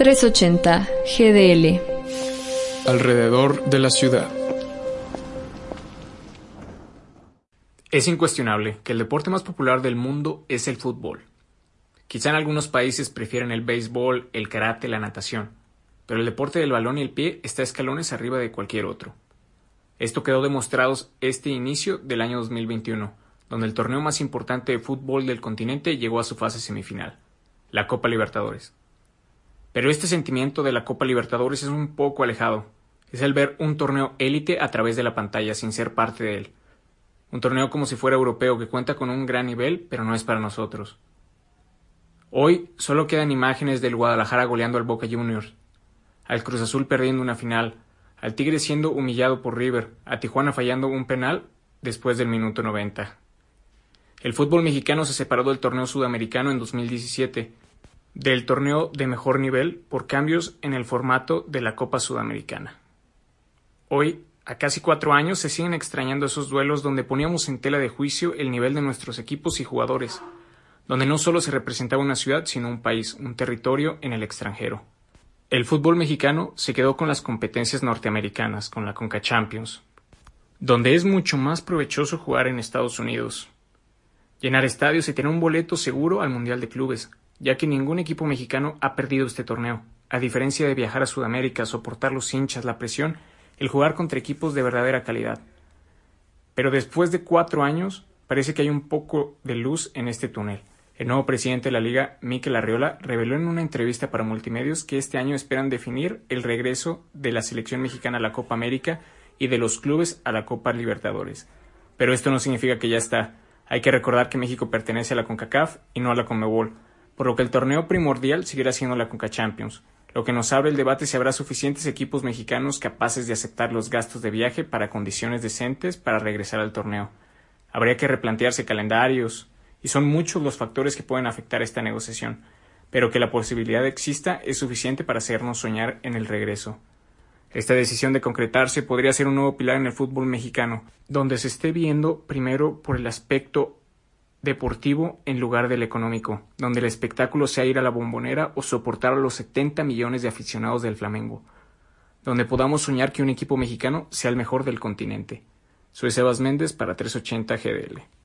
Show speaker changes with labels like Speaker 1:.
Speaker 1: 380 GDL.
Speaker 2: Alrededor de la ciudad. Es incuestionable que el deporte más popular del mundo es el fútbol. Quizá en algunos países prefieren el béisbol, el karate, la natación, pero el deporte del balón y el pie está escalones arriba de cualquier otro. Esto quedó demostrado este inicio del año 2021, donde el torneo más importante de fútbol del continente llegó a su fase semifinal, la Copa Libertadores. Pero este sentimiento de la Copa Libertadores es un poco alejado. Es el ver un torneo élite a través de la pantalla sin ser parte de él. Un torneo como si fuera europeo que cuenta con un gran nivel, pero no es para nosotros. Hoy solo quedan imágenes del Guadalajara goleando al Boca Juniors, al Cruz Azul perdiendo una final, al Tigre siendo humillado por River, a Tijuana fallando un penal después del minuto 90. El fútbol mexicano se separó del torneo sudamericano en 2017, del torneo de mejor nivel por cambios en el formato de la Copa Sudamericana. Hoy a casi cuatro años se siguen extrañando esos duelos donde poníamos en tela de juicio el nivel de nuestros equipos y jugadores, donde no solo se representaba una ciudad, sino un país, un territorio en el extranjero. El fútbol mexicano se quedó con las competencias norteamericanas, con la Conca Champions, donde es mucho más provechoso jugar en Estados Unidos, llenar estadios y tener un boleto seguro al Mundial de Clubes, ya que ningún equipo mexicano ha perdido este torneo, a diferencia de viajar a Sudamérica, soportar los hinchas, la presión el jugar contra equipos de verdadera calidad. Pero después de cuatro años, parece que hay un poco de luz en este túnel. El nuevo presidente de la liga, Mikel Arriola, reveló en una entrevista para multimedios que este año esperan definir el regreso de la selección mexicana a la Copa América y de los clubes a la Copa Libertadores. Pero esto no significa que ya está. Hay que recordar que México pertenece a la CONCACAF y no a la CONMEBOL, por lo que el torneo primordial seguirá siendo la CONCA Champions lo que nos abre el debate si habrá suficientes equipos mexicanos capaces de aceptar los gastos de viaje para condiciones decentes para regresar al torneo. Habría que replantearse calendarios, y son muchos los factores que pueden afectar esta negociación, pero que la posibilidad exista es suficiente para hacernos soñar en el regreso. Esta decisión de concretarse podría ser un nuevo pilar en el fútbol mexicano, donde se esté viendo primero por el aspecto deportivo en lugar del económico, donde el espectáculo sea ir a la bombonera o soportar a los 70 millones de aficionados del Flamengo, donde podamos soñar que un equipo mexicano sea el mejor del continente. Soy Sebas Méndez para 380 GDL.